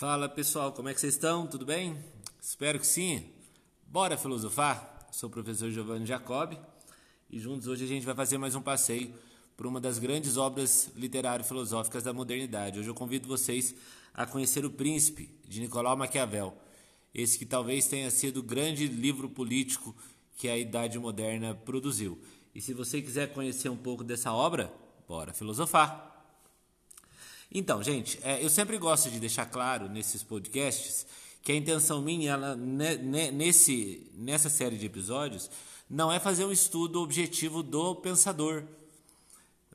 Fala pessoal, como é que vocês estão? Tudo bem? Espero que sim. Bora filosofar? Sou o professor Giovanni Jacob e juntos hoje a gente vai fazer mais um passeio por uma das grandes obras literário-filosóficas da modernidade. Hoje eu convido vocês a conhecer O Príncipe, de Nicolau Maquiavel. Esse que talvez tenha sido o grande livro político que a Idade Moderna produziu. E se você quiser conhecer um pouco dessa obra, bora filosofar! Então, gente, é, eu sempre gosto de deixar claro nesses podcasts que a intenção minha ela, nesse, nessa série de episódios não é fazer um estudo objetivo do pensador.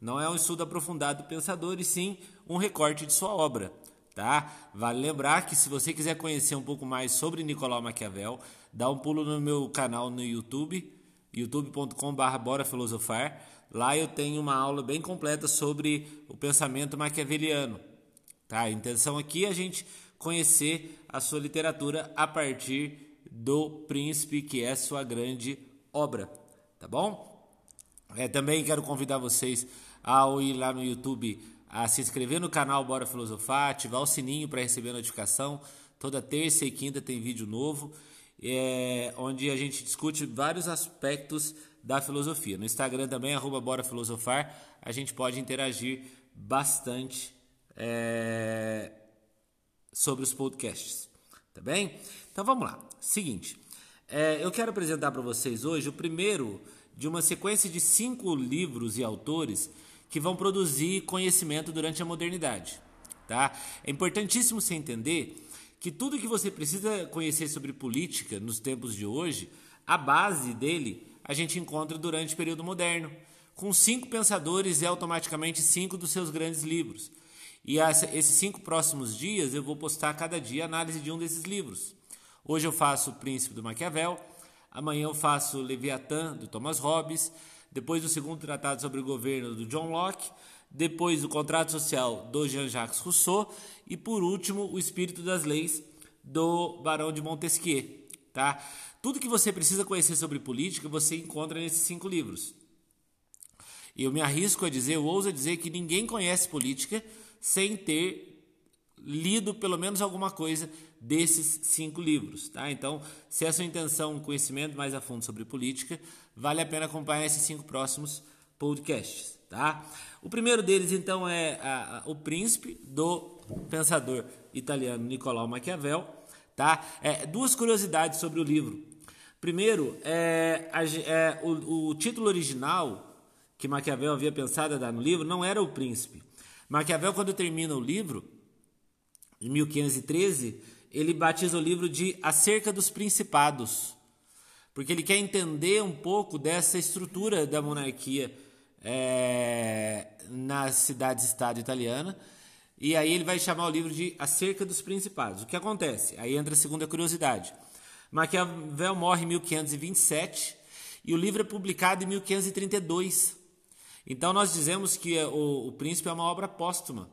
Não é um estudo aprofundado do pensador, e sim um recorte de sua obra. Tá? Vale lembrar que se você quiser conhecer um pouco mais sobre Nicolau Maquiavel, dá um pulo no meu canal no YouTube, youtube.com.br Bora Filosofar Lá eu tenho uma aula bem completa sobre o pensamento maquiaveliano. Tá? A intenção aqui é a gente conhecer a sua literatura a partir do Príncipe, que é sua grande obra. Tá bom? É, também quero convidar vocês ao ir lá no YouTube a se inscrever no canal Bora Filosofar, ativar o sininho para receber notificação. Toda terça e quinta tem vídeo novo, é, onde a gente discute vários aspectos da filosofia. No Instagram também, arroba Bora Filosofar, a gente pode interagir bastante é, sobre os podcasts. Tá bem? Então vamos lá. Seguinte, é, eu quero apresentar para vocês hoje o primeiro de uma sequência de cinco livros e autores que vão produzir conhecimento durante a modernidade. Tá? É importantíssimo você entender que tudo que você precisa conhecer sobre política nos tempos de hoje, a base dele a gente encontra durante o período moderno, com cinco pensadores e automaticamente cinco dos seus grandes livros. E esses cinco próximos dias eu vou postar cada dia análise de um desses livros. Hoje eu faço O Príncipe do Maquiavel, amanhã eu faço Leviatã, do Thomas Hobbes, depois o segundo tratado sobre o governo, do John Locke, depois o Contrato Social, do Jean-Jacques Rousseau, e por último, O Espírito das Leis, do Barão de Montesquieu. Tá? Tudo que você precisa conhecer sobre política você encontra nesses cinco livros. E eu me arrisco a dizer, eu ouso dizer que ninguém conhece política sem ter lido pelo menos alguma coisa desses cinco livros. Tá? Então, se é a sua intenção um conhecimento mais a fundo sobre política, vale a pena acompanhar esses cinco próximos podcasts. Tá? O primeiro deles, então, é a, a, O Príncipe, do pensador italiano Nicolau Maquiavel. Tá? É, duas curiosidades sobre o livro. Primeiro, é, é, o, o, título original que Maquiavel havia pensado a dar no livro não era o príncipe. Maquiavel, quando termina o livro, em 1513, ele batiza o livro de Acerca dos Principados, porque ele quer entender um pouco dessa estrutura da monarquia é, na cidade-estado italiana. E aí ele vai chamar o livro de Acerca dos Principados. O que acontece? Aí entra a segunda curiosidade. Maquiavel morre em 1527 e o livro é publicado em 1532. Então nós dizemos que o, o Príncipe é uma obra póstuma.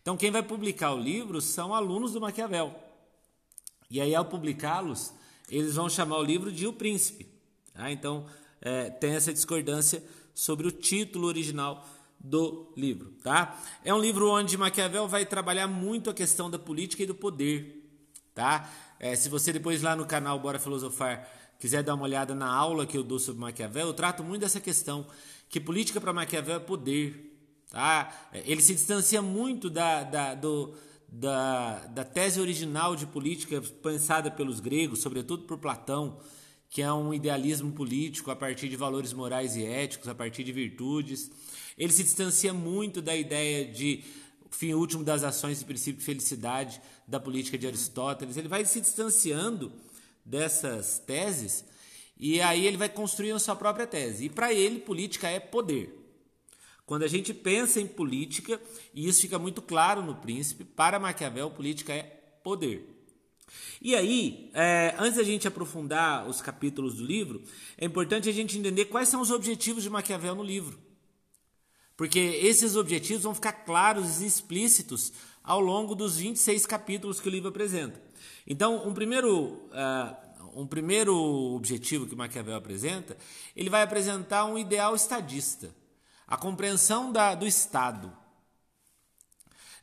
Então quem vai publicar o livro são alunos do Maquiavel. E aí ao publicá-los, eles vão chamar o livro de O Príncipe. Tá? Então é, tem essa discordância sobre o título original do livro. Tá? É um livro onde Maquiavel vai trabalhar muito a questão da política e do poder. Tá? É, se você depois lá no canal Bora Filosofar quiser dar uma olhada na aula que eu dou sobre Maquiavel, eu trato muito dessa questão que política para Maquiavel é poder. Tá? É, ele se distancia muito da, da, do, da, da tese original de política pensada pelos gregos, sobretudo por Platão, que é um idealismo político a partir de valores morais e éticos, a partir de virtudes. Ele se distancia muito da ideia de fim último das ações e princípio de felicidade da política de Aristóteles. Ele vai se distanciando dessas teses e aí ele vai construindo sua própria tese. E para ele, política é poder. Quando a gente pensa em política, e isso fica muito claro no Príncipe, para Maquiavel, política é poder. E aí, é, antes da gente aprofundar os capítulos do livro, é importante a gente entender quais são os objetivos de Maquiavel no livro. Porque esses objetivos vão ficar claros e explícitos ao longo dos 26 capítulos que o livro apresenta. Então, um primeiro, uh, um primeiro objetivo que Maquiavel apresenta, ele vai apresentar um ideal estadista, a compreensão da, do Estado.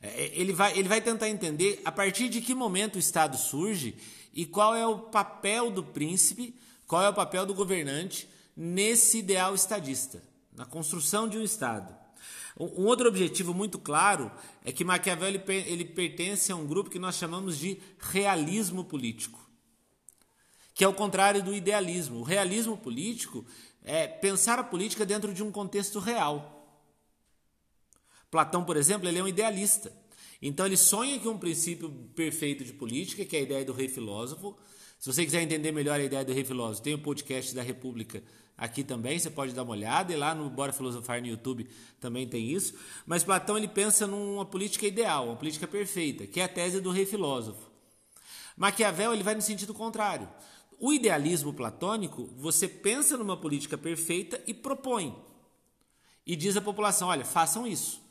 É, ele vai, ele vai tentar entender a partir de que momento o Estado surge e qual é o papel do príncipe, qual é o papel do governante nesse ideal estadista, na construção de um Estado. Um outro objetivo muito claro é que Maquiavel ele, ele pertence a um grupo que nós chamamos de realismo político, que é o contrário do idealismo. O realismo político é pensar a política dentro de um contexto real. Platão, por exemplo, ele é um idealista. Então ele sonha que um princípio perfeito de política, que é a ideia do rei filósofo. Se você quiser entender melhor a ideia do rei filósofo, tem o podcast da República aqui também, você pode dar uma olhada, e lá no Bora Filosofar no YouTube também tem isso. Mas Platão ele pensa numa política ideal, uma política perfeita, que é a tese do rei filósofo. Maquiavel ele vai no sentido contrário. O idealismo platônico, você pensa numa política perfeita e propõe. E diz à população: olha, façam isso.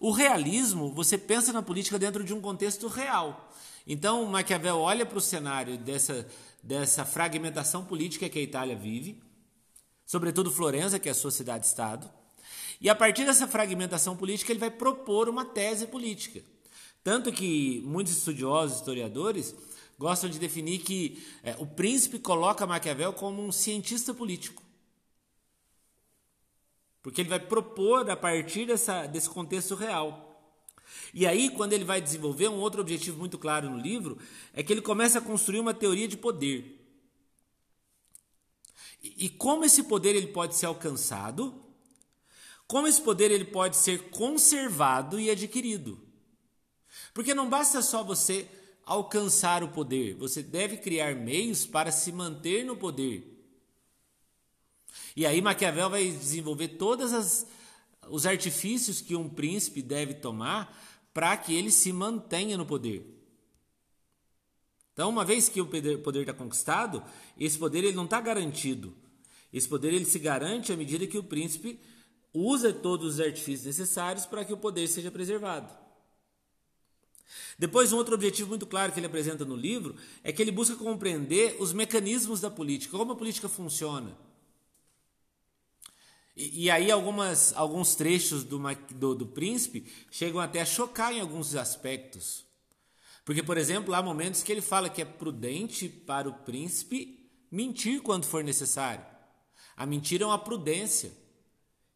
O realismo, você pensa na política dentro de um contexto real. Então, Maquiavel olha para o cenário dessa, dessa fragmentação política que a Itália vive, sobretudo Florença, que é a sua cidade-estado, e a partir dessa fragmentação política ele vai propor uma tese política. Tanto que muitos estudiosos, historiadores, gostam de definir que é, o príncipe coloca Maquiavel como um cientista político. Porque ele vai propor a partir dessa, desse contexto real. E aí, quando ele vai desenvolver um outro objetivo muito claro no livro, é que ele começa a construir uma teoria de poder. E, e como esse poder ele pode ser alcançado, como esse poder ele pode ser conservado e adquirido. Porque não basta só você alcançar o poder, você deve criar meios para se manter no poder. E aí Maquiavel vai desenvolver todos os artifícios que um príncipe deve tomar para que ele se mantenha no poder. Então, uma vez que o poder está conquistado, esse poder ele não está garantido. Esse poder ele se garante à medida que o príncipe usa todos os artifícios necessários para que o poder seja preservado. Depois, um outro objetivo muito claro que ele apresenta no livro é que ele busca compreender os mecanismos da política, como a política funciona. E, e aí algumas, alguns trechos do, do, do príncipe chegam até a chocar em alguns aspectos. Porque, por exemplo, há momentos que ele fala que é prudente para o príncipe mentir quando for necessário. A mentira é uma prudência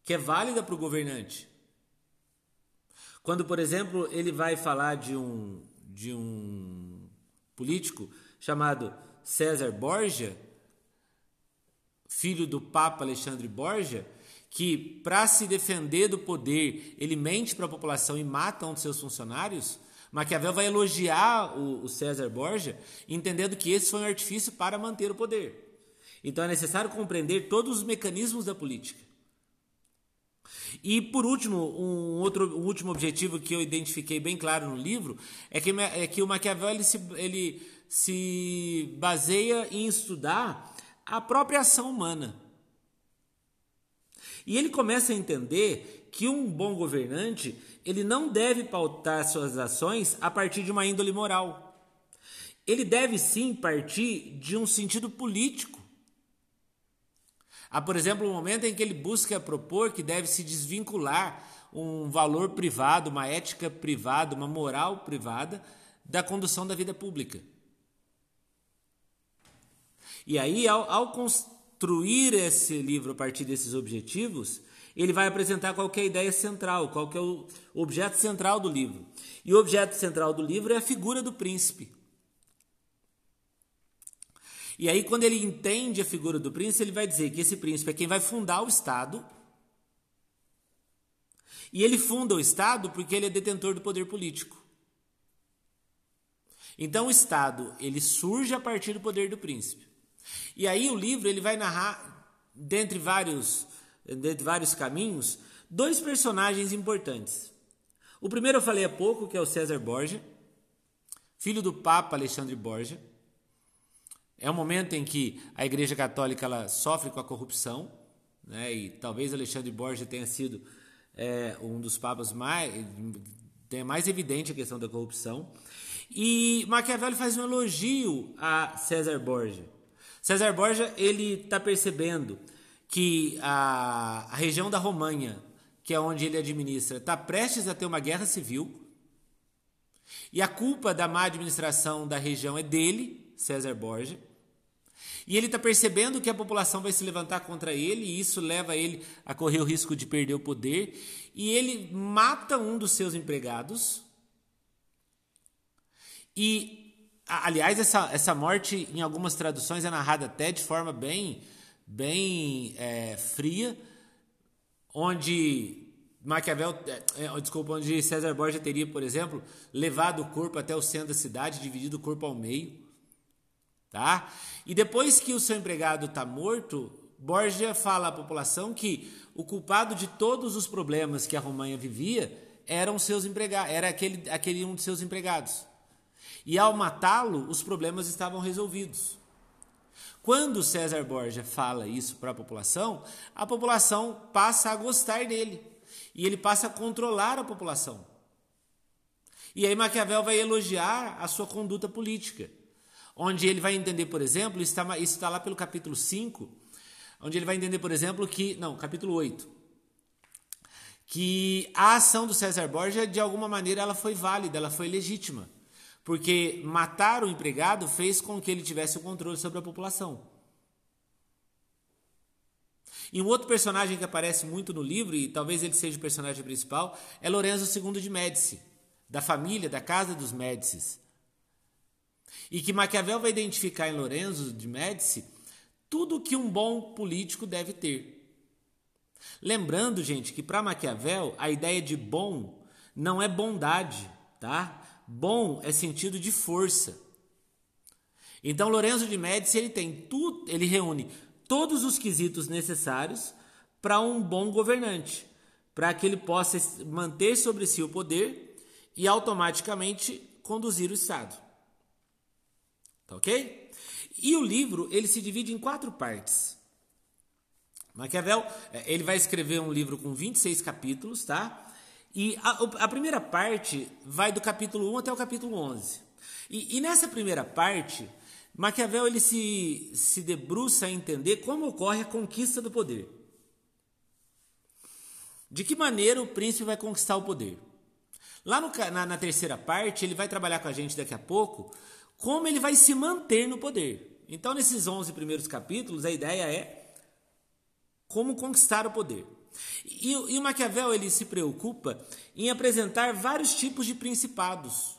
que é válida para o governante. Quando, por exemplo, ele vai falar de um, de um político chamado César Borgia, filho do Papa Alexandre Borgia, que, para se defender do poder, ele mente para a população e mata um de seus funcionários, Maquiavel vai elogiar o, o César Borgia, entendendo que esse foi um artifício para manter o poder. Então é necessário compreender todos os mecanismos da política. E por último, um outro um último objetivo que eu identifiquei bem claro no livro é que, é que o Maquiavel ele se, ele se baseia em estudar a própria ação humana. E ele começa a entender que um bom governante, ele não deve pautar suas ações a partir de uma índole moral. Ele deve sim partir de um sentido político. Há, por exemplo, um momento em que ele busca propor que deve se desvincular um valor privado, uma ética privada, uma moral privada da condução da vida pública. E aí, ao, ao, construir esse livro a partir desses objetivos, ele vai apresentar qual é a ideia central, qual é o objeto central do livro. E o objeto central do livro é a figura do príncipe. E aí, quando ele entende a figura do príncipe, ele vai dizer que esse príncipe é quem vai fundar o Estado. E ele funda o Estado porque ele é detentor do poder político. Então, o Estado ele surge a partir do poder do príncipe. E aí o livro ele vai narrar, dentre vários, dentre vários caminhos, dois personagens importantes. O primeiro eu falei há pouco, que é o César Borgia, filho do Papa Alexandre Borgia. É um momento em que a Igreja Católica ela sofre com a corrupção, né? e talvez Alexandre Borgia tenha sido é, um dos papas mais, tenha mais evidente a questão da corrupção. E Maquiavel faz um elogio a César Borgia. César Borja ele está percebendo que a, a região da Romanha, que é onde ele administra, está prestes a ter uma guerra civil. E a culpa da má administração da região é dele, César Borgia. E ele está percebendo que a população vai se levantar contra ele, e isso leva ele a correr o risco de perder o poder. E ele mata um dos seus empregados. E, aliás, essa, essa morte, em algumas traduções, é narrada até de forma bem, bem é, fria, onde Maquiavel, é, é, desculpa, onde César Borgia teria, por exemplo, levado o corpo até o centro da cidade, dividido o corpo ao meio, tá? E depois que o seu empregado está morto, Borgia fala à população que o culpado de todos os problemas que a Romanha vivia eram seus empregados, era aquele, aquele um de seus empregados. E ao matá-lo, os problemas estavam resolvidos. Quando César Borgia fala isso para a população, a população passa a gostar dele e ele passa a controlar a população. E aí Maquiavel vai elogiar a sua conduta política, onde ele vai entender, por exemplo, isso está, lá pelo capítulo 5, onde ele vai entender, por exemplo, que. Não, capítulo 8. Que a ação do César Borgia, de alguma maneira, ela foi válida, ela foi legítima. Porque matar o empregado fez com que ele tivesse o controle sobre a população. E um outro personagem que aparece muito no livro, e talvez ele seja o personagem principal, é Lorenzo II de Médici, da família, da casa dos Médicis. E que Maquiavel vai identificar em Lorenzo de Médici tudo que um bom político deve ter. Lembrando, gente, que para Maquiavel a ideia de bom não é bondade, tá? Bom é sentido de força. Então Lorenzo de Médici ele tem tudo, ele reúne todos os quesitos necessários para um bom governante, para que ele possa manter sobre si o poder e automaticamente conduzir o Estado. Tá ok? E o livro ele se divide em quatro partes. Maquiavel é, ele vai escrever um livro com 26 capítulos, tá? E a, a primeira parte vai do capítulo 1 até o capítulo 11. E, e nessa primeira parte, Maquiavel ele se, se debruça a entender como ocorre a conquista do poder. De que maneira o príncipe vai conquistar o poder? Lá no, na, na terceira parte, ele vai trabalhar com a gente daqui a pouco como ele vai se manter no poder. Então, nesses 11 primeiros capítulos, a ideia é como conquistar o poder. E, e, o Maquiavel ele se preocupa em apresentar vários tipos de principados.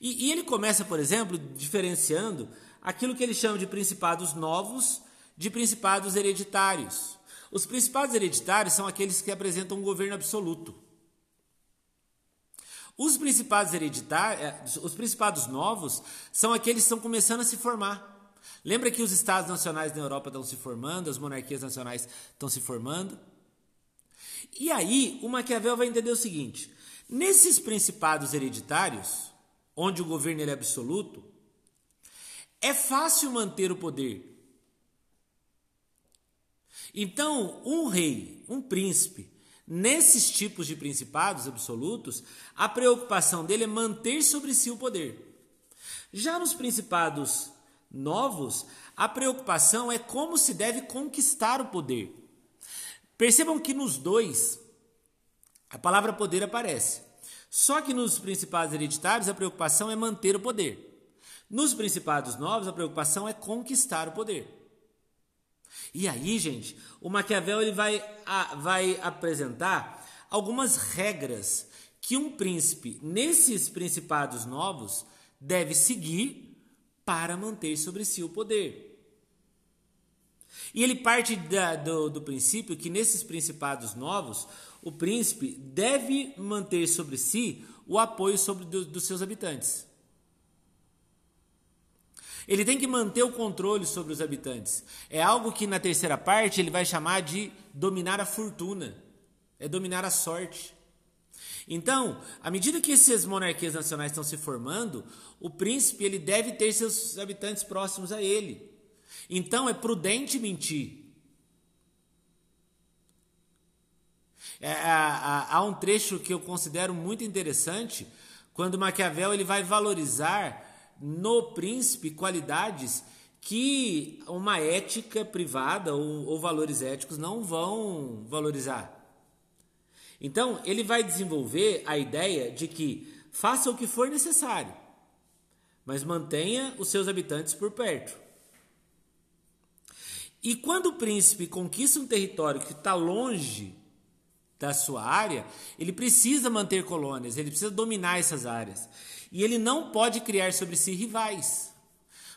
E, e ele começa, por exemplo, diferenciando aquilo que ele chama de principados novos de principados hereditários. Os principados hereditários são aqueles que apresentam um governo absoluto. Os principados hereditários, eh, os principados novos, são aqueles que estão começando a se formar. Lembra que os estados nacionais na Europa estão se formando, as monarquias nacionais estão se formando? E aí, o Maquiavel vai entender o seguinte: nesses principados hereditários, onde o governo é absoluto, é fácil manter o poder. Então, um rei, um príncipe, nesses tipos de principados absolutos, a preocupação dele é manter sobre si o poder. Já nos principados novos, a preocupação é como se deve conquistar o poder. Percebam que nos dois a palavra poder aparece. Só que nos principados hereditários a preocupação é manter o poder. Nos principados novos a preocupação é conquistar o poder. E aí, gente, o Maquiavel ele vai, a, vai apresentar algumas regras que um príncipe nesses principados novos deve seguir para manter sobre si o poder. E ele parte da, do, do princípio que nesses principados novos o príncipe deve manter sobre si o apoio sobre do, dos seus habitantes. Ele tem que manter o controle sobre os habitantes. É algo que na terceira parte ele vai chamar de dominar a fortuna, é dominar a sorte. Então, à medida que essas monarquias nacionais estão se formando, o príncipe ele deve ter seus habitantes próximos a ele. Então, é prudente mentir. É, há, há um trecho que eu considero muito interessante, quando Maquiavel ele vai valorizar no príncipe qualidades que uma ética privada ou, ou valores éticos não vão valorizar. Então, ele vai desenvolver a ideia de que faça o que for necessário, mas mantenha os seus habitantes por perto. E quando o príncipe conquista um território que está longe da sua área, ele precisa manter colônias, ele precisa dominar essas áreas. E ele não pode criar sobre si rivais.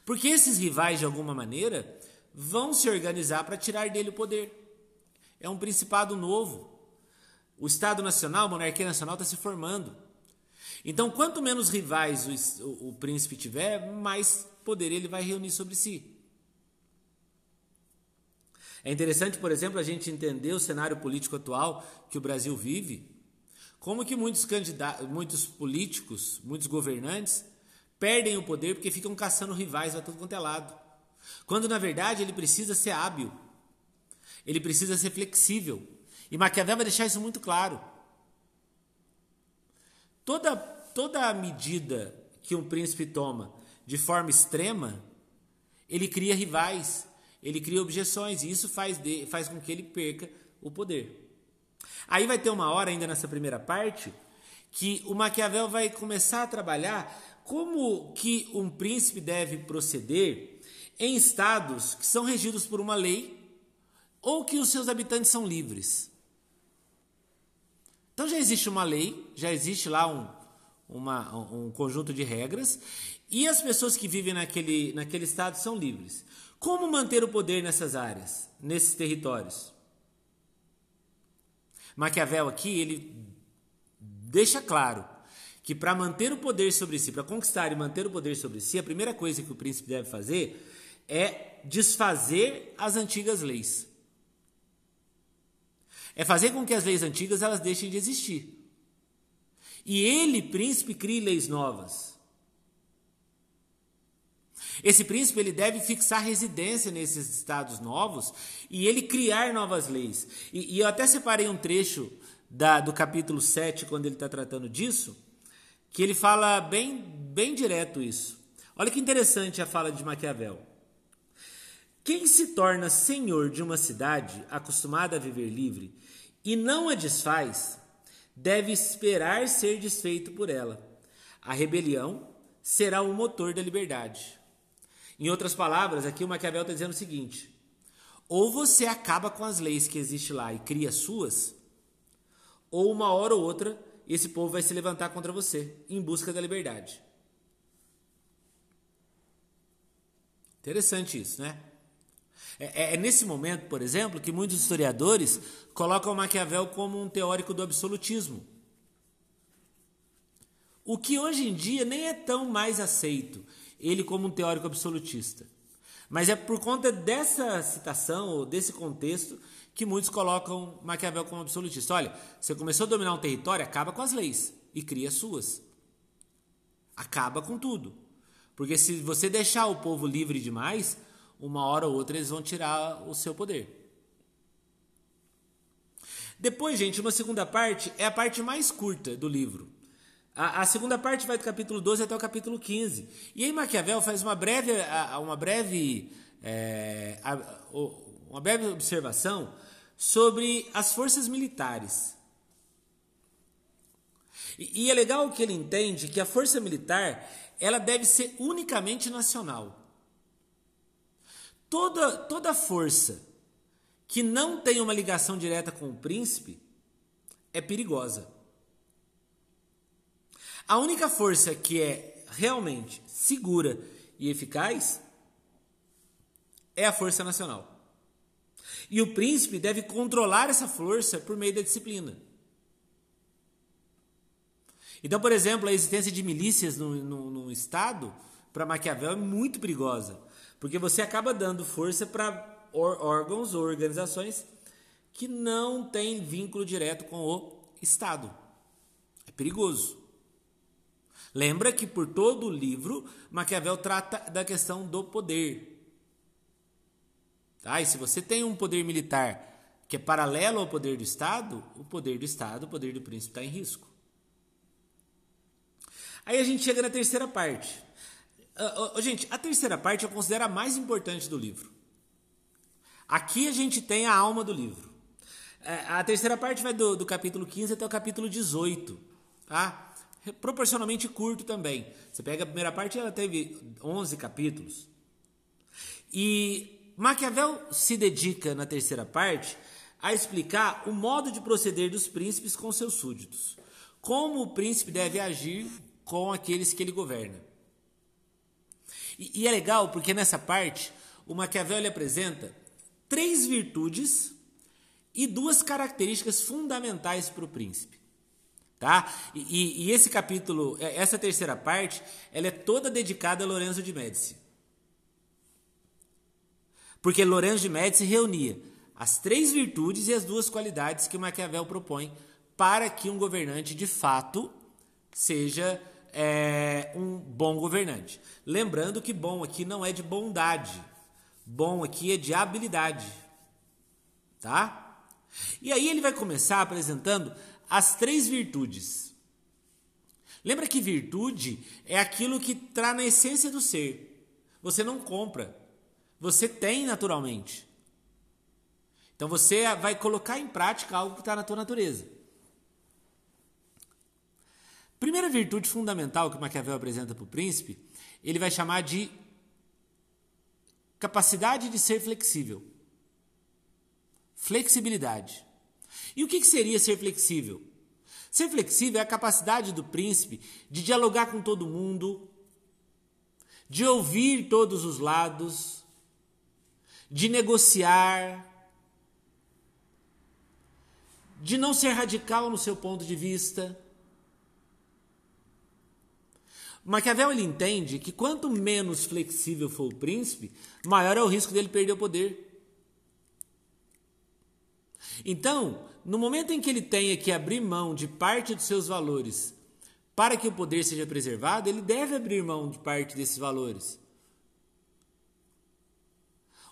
Porque esses rivais, de alguma maneira, vão se organizar para tirar dele o poder. É um principado novo. O Estado Nacional, a monarquia nacional está se formando. Então, quanto menos rivais o, o príncipe tiver, mais poder ele vai reunir sobre si. É interessante, por exemplo, a gente entender o cenário político atual que o Brasil vive. Como que muitos candidatos, muitos políticos, muitos governantes perdem o poder porque ficam caçando rivais a todo quanto é lado. Quando na verdade ele precisa ser hábil. Ele precisa ser flexível. E Maquiavel vai deixar isso muito claro. Toda toda medida que um príncipe toma de forma extrema, ele cria rivais, ele cria objeções, e isso faz, de, faz com que ele perca o poder. Aí vai ter uma hora, ainda nessa primeira parte, que o Maquiavel vai começar a trabalhar como que um príncipe deve proceder em estados que são regidos por uma lei ou que os seus habitantes são livres. Então já existe uma lei, já existe lá um, uma, um conjunto de regras, e as pessoas que vivem naquele, naquele estado são livres. Como manter o poder nessas áreas, nesses territórios? Maquiavel aqui, ele deixa claro que para manter o poder sobre si, para conquistar e manter o poder sobre si, a primeira coisa que o príncipe deve fazer é desfazer as antigas leis. É fazer com que as leis antigas elas deixem de existir. E ele, príncipe, crie leis novas. Esse príncipe ele deve fixar residência nesses estados novos e ele criar novas leis. E, e eu até separei um trecho da, do capítulo 7, quando ele está tratando disso, que ele fala bem, bem direto isso. Olha que interessante a fala de Maquiavel. Quem se torna senhor de uma cidade acostumada a viver livre e não a desfaz, deve esperar ser desfeito por ela. A rebelião será o motor da liberdade. Em outras palavras, aqui o Maquiavel está dizendo o seguinte: ou você acaba com as leis que existem lá e cria suas, ou uma hora ou outra esse povo vai se levantar contra você em busca da liberdade. Interessante isso, né? É, é, é, nesse momento, por exemplo, que muitos historiadores colocam Maquiavel como um teórico do absolutismo. O que hoje em dia nem é tão mais aceito ele como um teórico absolutista. Mas é por conta dessa citação, ou desse contexto, que muitos colocam Maquiavel como absolutista. Olha, você começou a dominar um território, acaba com as leis e cria as suas. Acaba com tudo. Porque se você deixar o povo livre demais, uma hora ou outra eles vão tirar o seu poder. Depois, gente, uma segunda parte é a parte mais curta do livro. A, a, segunda parte vai do capítulo 12 até o capítulo 15. E aí Maquiavel faz uma breve, uma breve, é, uma breve observação sobre as forças militares. E, e é legal que ele entende que a força militar ela deve ser unicamente nacional. Toda, toda força que não tem uma ligação direta com o príncipe é perigosa. A única força que é realmente segura e eficaz é a força nacional. E o príncipe deve controlar essa força por meio da disciplina. Então, por exemplo, a existência de milícias no, no, no Estado, para Maquiavel, é muito perigosa. Porque você acaba dando força para órgãos ou organizações que não têm vínculo direto com o Estado. É perigoso. Lembra que por todo o livro, Maquiavel trata da questão do poder. Tá? E se você tem um poder militar que é paralelo ao poder do Estado, o poder do Estado, o poder do príncipe está em risco. Aí a gente chega na terceira parte. Uh, uh, gente, a terceira parte eu considero a mais importante do livro. Aqui a gente tem a alma do livro. É, a terceira parte vai do, do capítulo 15 até o capítulo 18, tá? Proporcionalmente curto também. Você pega a primeira parte, ela teve 11 capítulos. E Maquiavel se dedica na terceira parte a explicar o modo de proceder dos príncipes com seus súditos. Como o príncipe deve agir com aqueles que ele governa. E, e é legal porque nessa parte o Maquiavel apresenta três virtudes e duas características fundamentais para o príncipe. Tá? E, e, esse capítulo, é, essa terceira parte, ela é toda dedicada a Lorenzo de Médici. Porque Lorenzo de Médici reunia as três virtudes e as duas qualidades que Maquiavel propõe para que um governante de fato seja é, um bom governante. Lembrando que bom aqui não é de bondade, bom aqui é de habilidade. Tá? E aí ele vai começar apresentando as três virtudes. Lembra que virtude é aquilo que está na essência do ser. Você não compra, você tem naturalmente. Então você vai colocar em prática algo que está na tua natureza. Primeira virtude fundamental que Maquiavel apresenta para o príncipe, ele vai chamar de capacidade de ser flexível. Flexibilidade. E o que seria ser flexível? Ser flexível é a capacidade do príncipe de dialogar com todo mundo, de ouvir todos os lados, de negociar, de não ser radical no seu ponto de vista. Maquiavel ele entende que quanto menos flexível for o príncipe, maior é o risco dele perder o poder. Então, no momento em que ele tenha que abrir mão de parte dos seus valores para que o poder seja preservado, ele deve abrir mão de parte desses valores.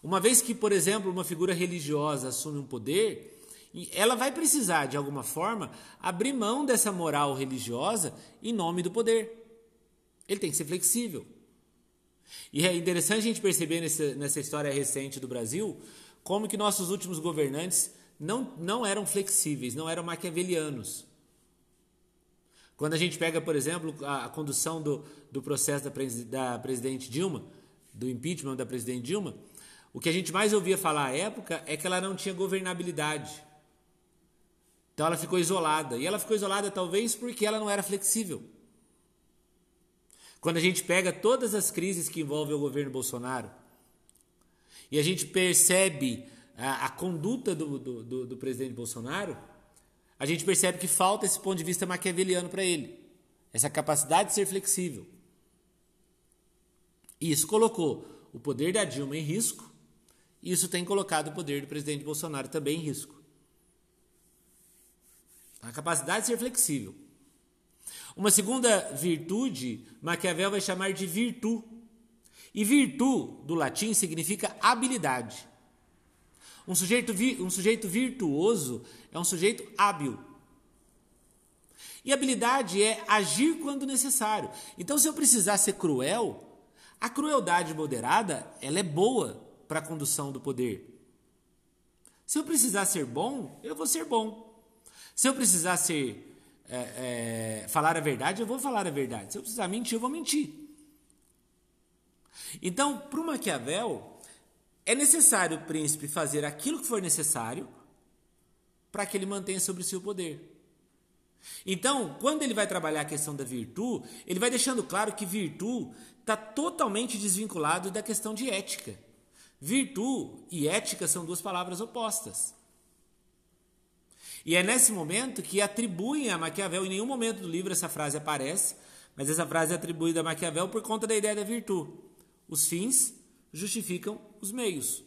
Uma vez que, por exemplo, uma figura religiosa assume um poder, ela vai precisar, de alguma forma, abrir mão dessa moral religiosa em nome do poder. Ele tem que ser flexível. E é interessante a gente perceber nessa, nessa história recente do Brasil como que nossos últimos governantes não, não eram flexíveis, não eram maquiavelianos. Quando a gente pega, por exemplo, a, a condução do, do processo da, da presidente Dilma, do impeachment da presidente Dilma, o que a gente mais ouvia falar à época é que ela não tinha governabilidade. Então ela ficou isolada. E ela ficou isolada talvez porque ela não era flexível. Quando a gente pega todas as crises que envolvem o governo Bolsonaro e a gente percebe a, a conduta do, do, do, do presidente Bolsonaro, a gente percebe que falta esse ponto de vista maquiaveliano para ele. Essa capacidade de ser flexível. E isso colocou o poder da Dilma em risco, e isso tem colocado o poder do presidente Bolsonaro também em risco. A capacidade de ser flexível. Uma segunda virtude, Maquiavel vai chamar de virtu. E virtu, do latim, significa habilidade. Um sujeito, um sujeito virtuoso é um sujeito hábil. E habilidade é agir quando necessário. Então, se eu precisar ser cruel, a crueldade moderada ela é boa para a condução do poder. Se eu precisar ser bom, eu vou ser bom. Se eu precisar ser é, é, falar a verdade, eu vou falar a verdade. Se eu precisar mentir, eu vou mentir. Então, para o Maquiavel, é necessário o príncipe fazer aquilo que for necessário para que ele mantenha sobre si o poder. Então, quando ele vai trabalhar a questão da virtude, ele vai deixando claro que virtude está totalmente desvinculado da questão de ética. Virtude e ética são duas palavras opostas. E é nesse momento que atribuem a Maquiavel, em nenhum momento do livro essa frase aparece, mas essa frase é atribuída a Maquiavel por conta da ideia da virtude. Os fins justificam os meios.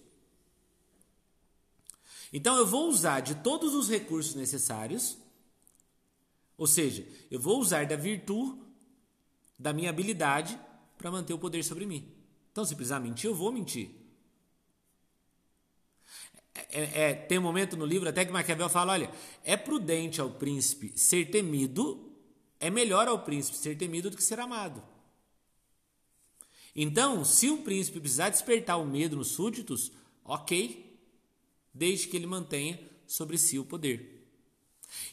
Então eu vou usar de todos os recursos necessários, ou seja, eu vou usar da virtude, da minha habilidade, para manter o poder sobre mim. Então, se precisar mentir, eu vou mentir. É, é, é, tem um momento no livro até que Maquiavel fala: olha, é prudente ao príncipe ser temido, é melhor ao príncipe ser temido do que ser amado. Então, se o príncipe precisar despertar o medo nos súditos, ok, desde que ele mantenha sobre si o poder.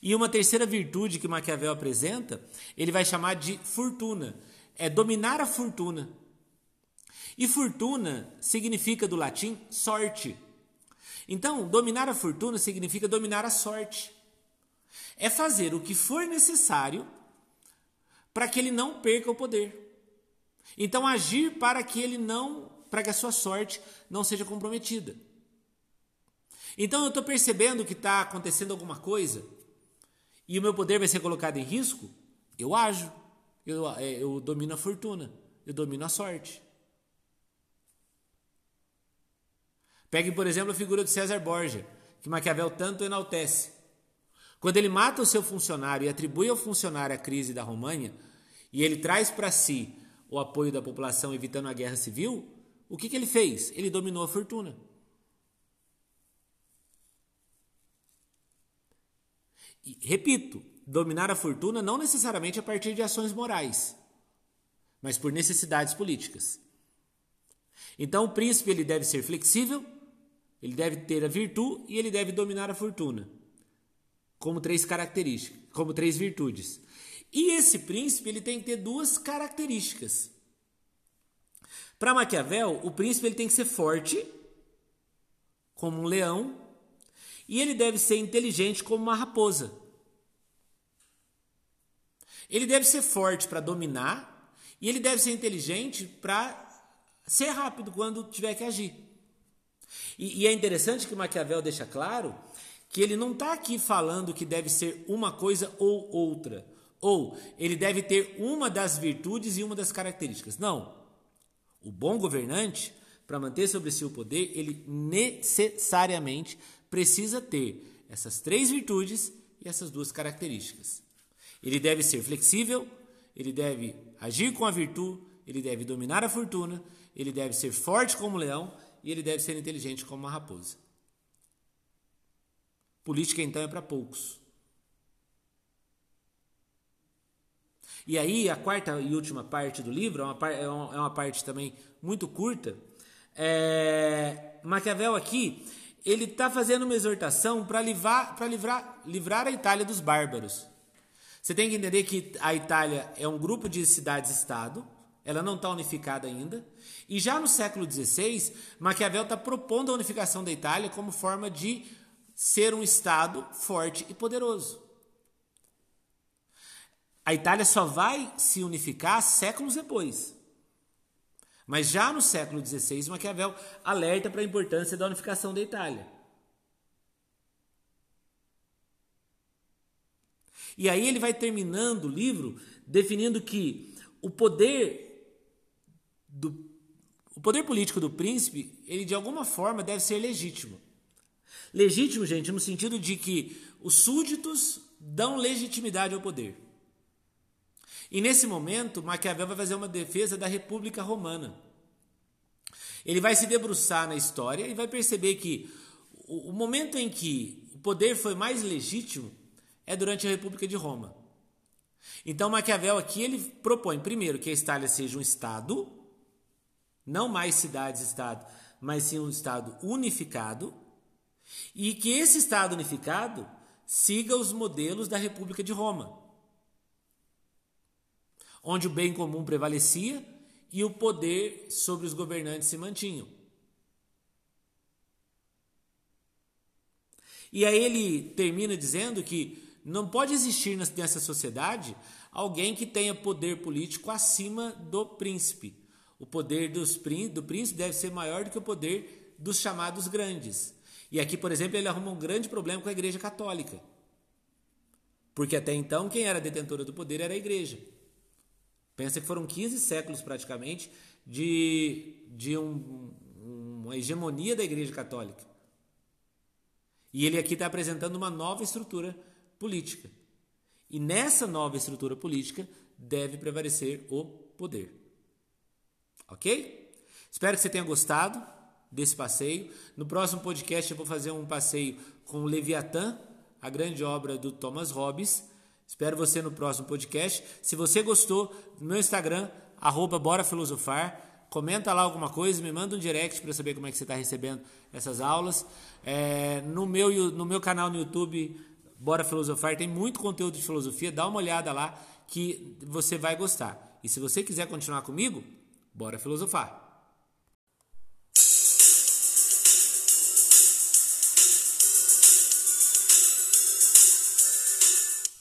E uma terceira virtude que Maquiavel apresenta, ele vai chamar de fortuna, é dominar a fortuna. E fortuna significa do latim sorte. Então, dominar a fortuna significa dominar a sorte. É fazer o que for necessário para que ele não perca o poder. Então, agir para que ele não, para que a sua sorte não seja comprometida. Então, eu estou percebendo que está acontecendo alguma coisa e o meu poder vai ser colocado em risco, eu ajo, eu, é, eu domino a fortuna, eu domino a sorte. Pegue, por exemplo, a figura de César Borgia, que Maquiavel tanto enaltece. Quando ele mata o seu funcionário e atribui ao funcionário a crise da Romanha, e ele traz para si o apoio da população evitando a guerra civil, o que, que ele fez? Ele dominou a fortuna. E, repito, dominar a fortuna não necessariamente a partir de ações morais, mas por necessidades políticas. Então o príncipe ele deve ser flexível, ele deve ter a virtude e ele deve dominar a fortuna, como três características, como três virtudes. E esse príncipe ele tem que ter duas características. Para Maquiavel, o príncipe ele tem que ser forte, como um leão, e ele deve ser inteligente como uma raposa. Ele deve ser forte para dominar e ele deve ser inteligente para ser rápido quando tiver que agir. E, e é interessante que Maquiavel deixa claro que ele não está aqui falando que deve ser uma coisa ou outra, ou ele deve ter uma das virtudes e uma das características. Não. O bom governante, para manter sobre si o poder, ele necessariamente precisa ter essas três virtudes e essas duas características. Ele deve ser flexível, ele deve agir com a virtude, ele deve dominar a fortuna, ele deve ser forte como leão e ele deve ser inteligente como uma raposa. Política, então, é para poucos. E aí, a quarta e última parte do livro, é uma, é uma parte também muito curta. É, Maquiavel aqui ele está fazendo uma exortação para livrar, livrar, livrar a Itália dos bárbaros. Você tem que entender que a Itália é um grupo de cidades-estado, ela não está unificada ainda. E já no século XVI, Maquiavel está propondo a unificação da Itália como forma de ser um Estado forte e poderoso. A Itália só vai se unificar séculos depois. Mas já no século XVI, Maquiavel alerta para a importância da unificação da Itália. E aí ele vai terminando o livro definindo que o poder do o poder político do príncipe, ele de alguma forma deve ser legítimo. Legítimo, gente, no sentido de que os súditos dão legitimidade ao poder. E nesse momento, Maquiavel vai fazer uma defesa da República Romana. Ele vai se debruçar na história e vai perceber que o, momento em que o poder foi mais legítimo é durante a República de Roma. Então Maquiavel aqui ele propõe primeiro que a Itália seja um estado, não mais cidades-estado, mas sim um estado unificado, e que esse estado unificado siga os modelos da República de Roma onde o bem comum prevalecia e o poder sobre os governantes se mantinham. E aí ele termina dizendo que não pode existir nessa sociedade alguém que tenha poder político acima do príncipe. O poder dos, do príncipe deve ser maior do que o poder dos chamados grandes. E aqui, por exemplo, ele arruma um grande problema com a Igreja Católica. Porque até então, quem era detentora do poder era a Igreja. Pensa que foram 15 séculos praticamente de, de um, uma hegemonia da Igreja Católica. E ele aqui está apresentando uma nova estrutura política. E nessa nova estrutura política deve prevalecer o poder. Ok? Espero que você tenha gostado desse passeio. No próximo podcast eu vou fazer um passeio com Leviatã, a grande obra do Thomas Hobbes Espero você no próximo podcast. Se você gostou, no meu Instagram, arroba Bora Filosofar, Comenta lá alguma coisa, me manda um direct para saber como é que você está recebendo essas aulas. É, no, meu, no meu canal no YouTube, Bora Filosofar, tem muito conteúdo de filosofia. Dá uma olhada lá que você vai gostar. E se você quiser continuar comigo, bora filosofar.